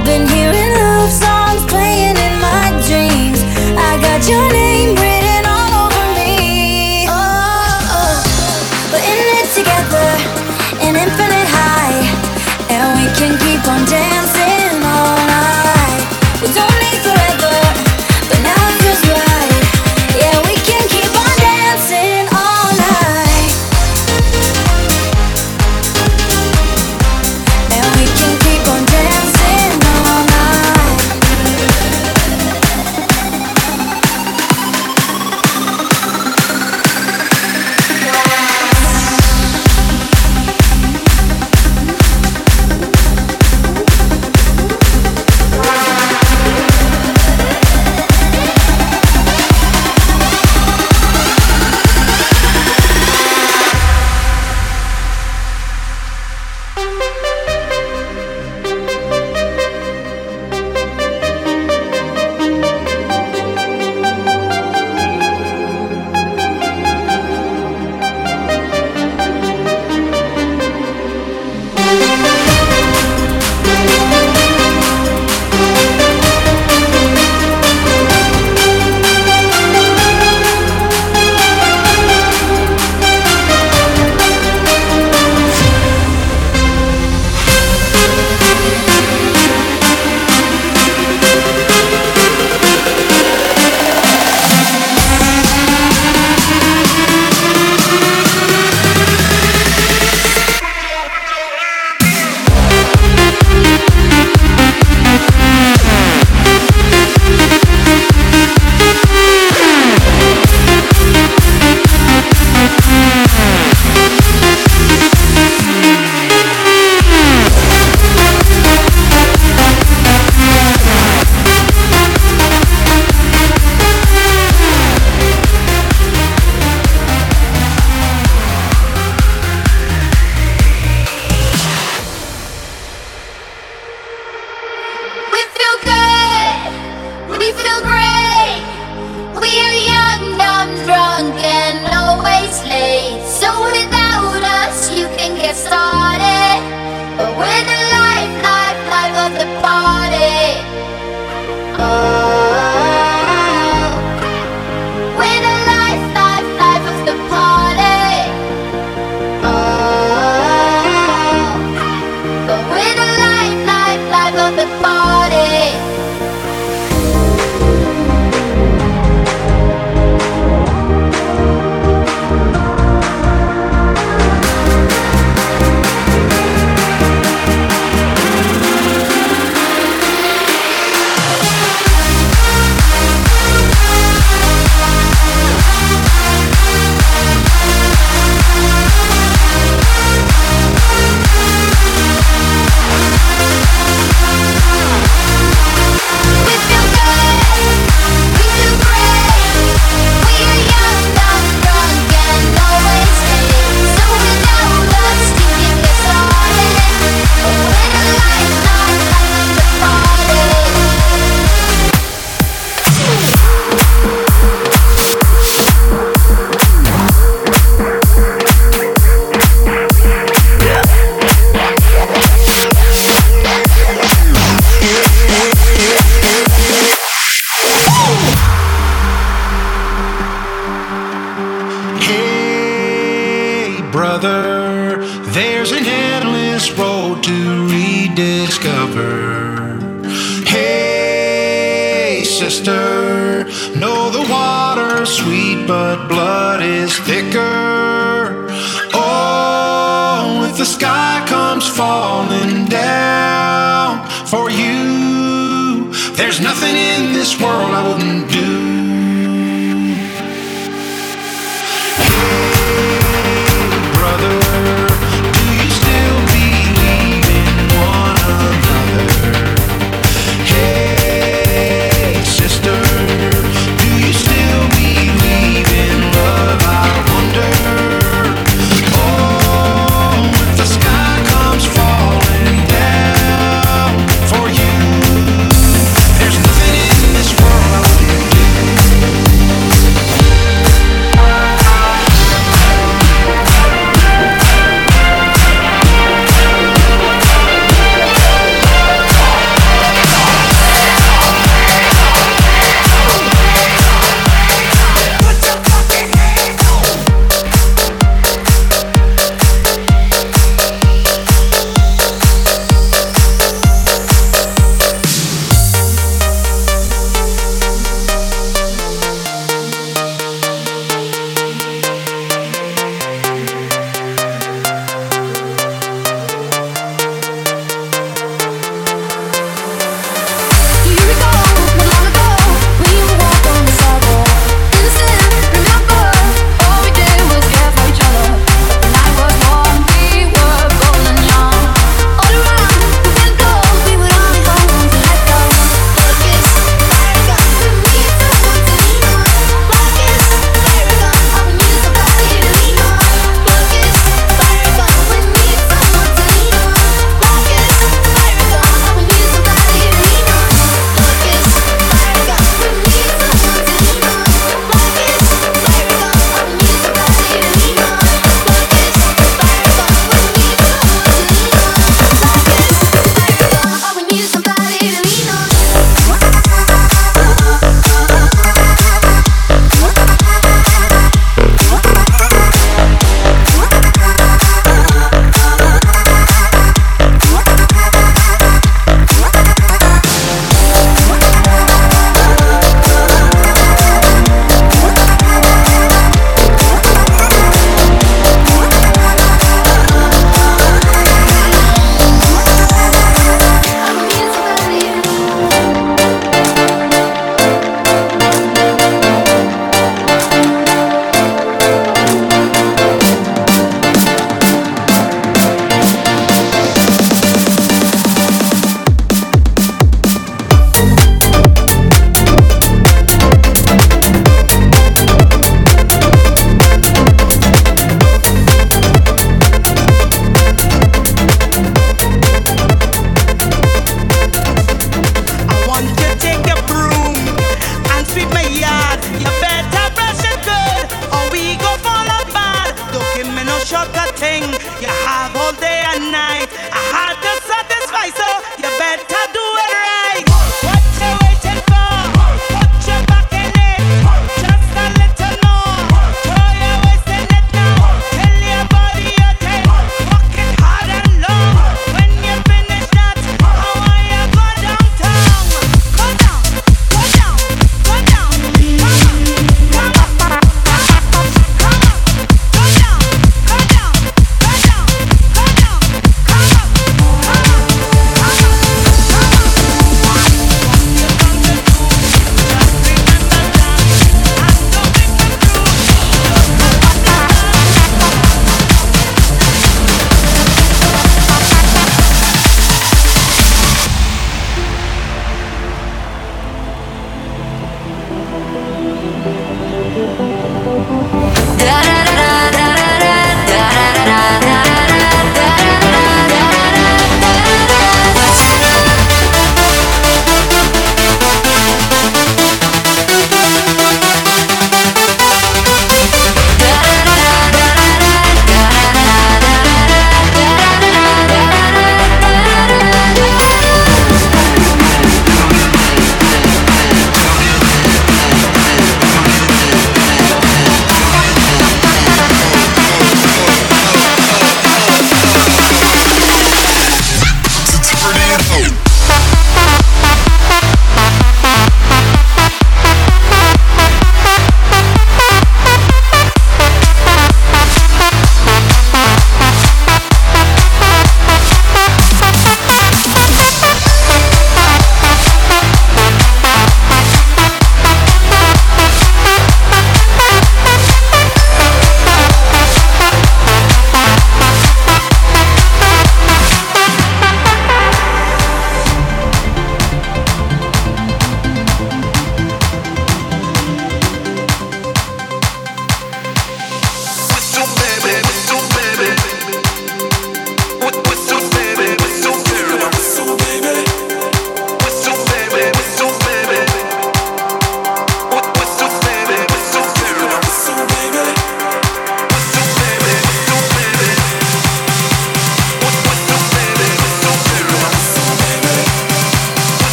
I've been hearing but blood is thicker.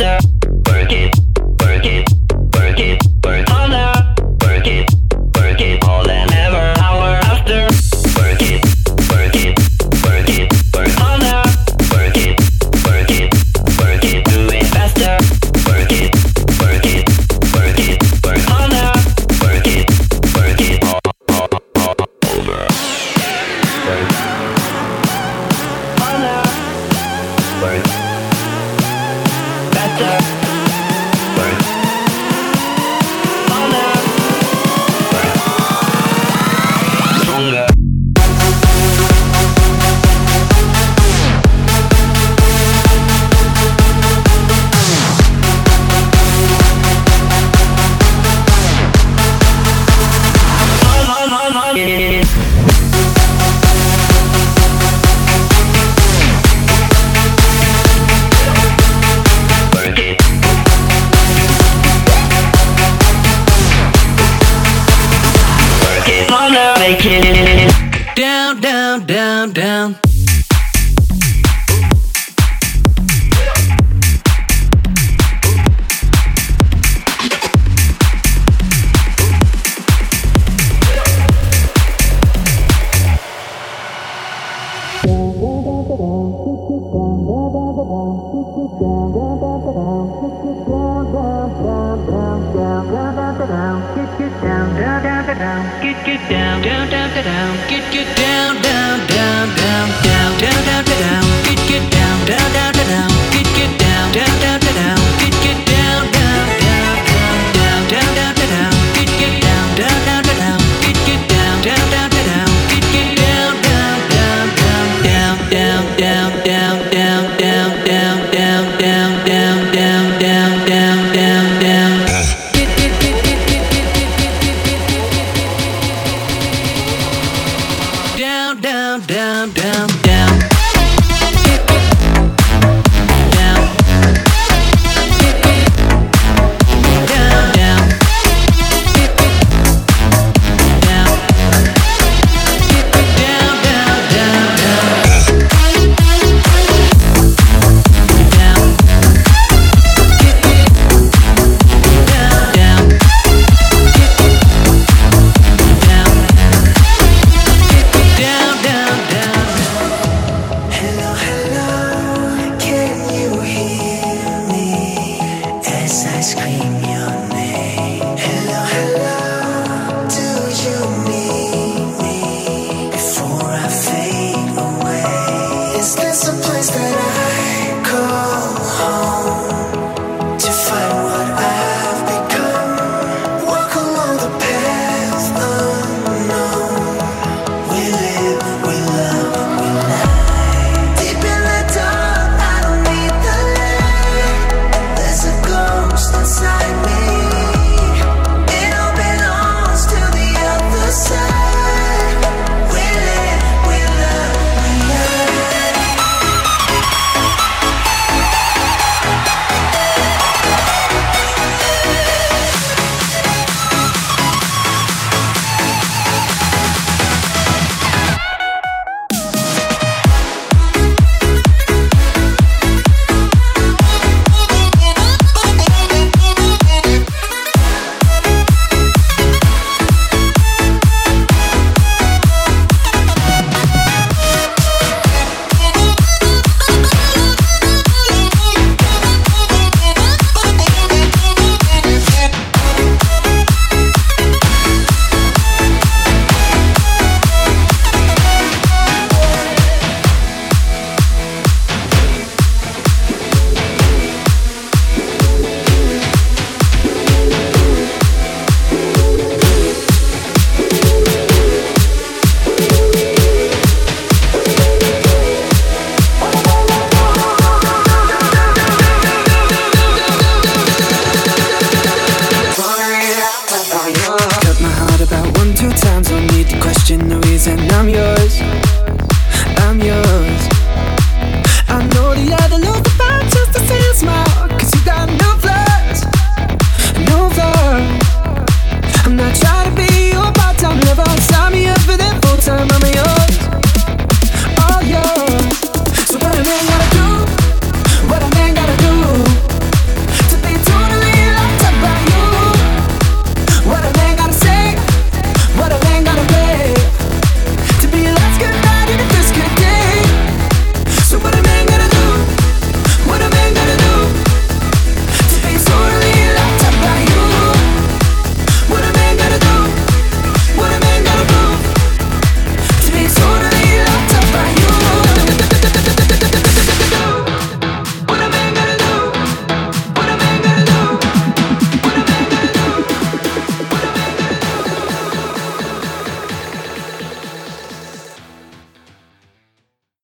after.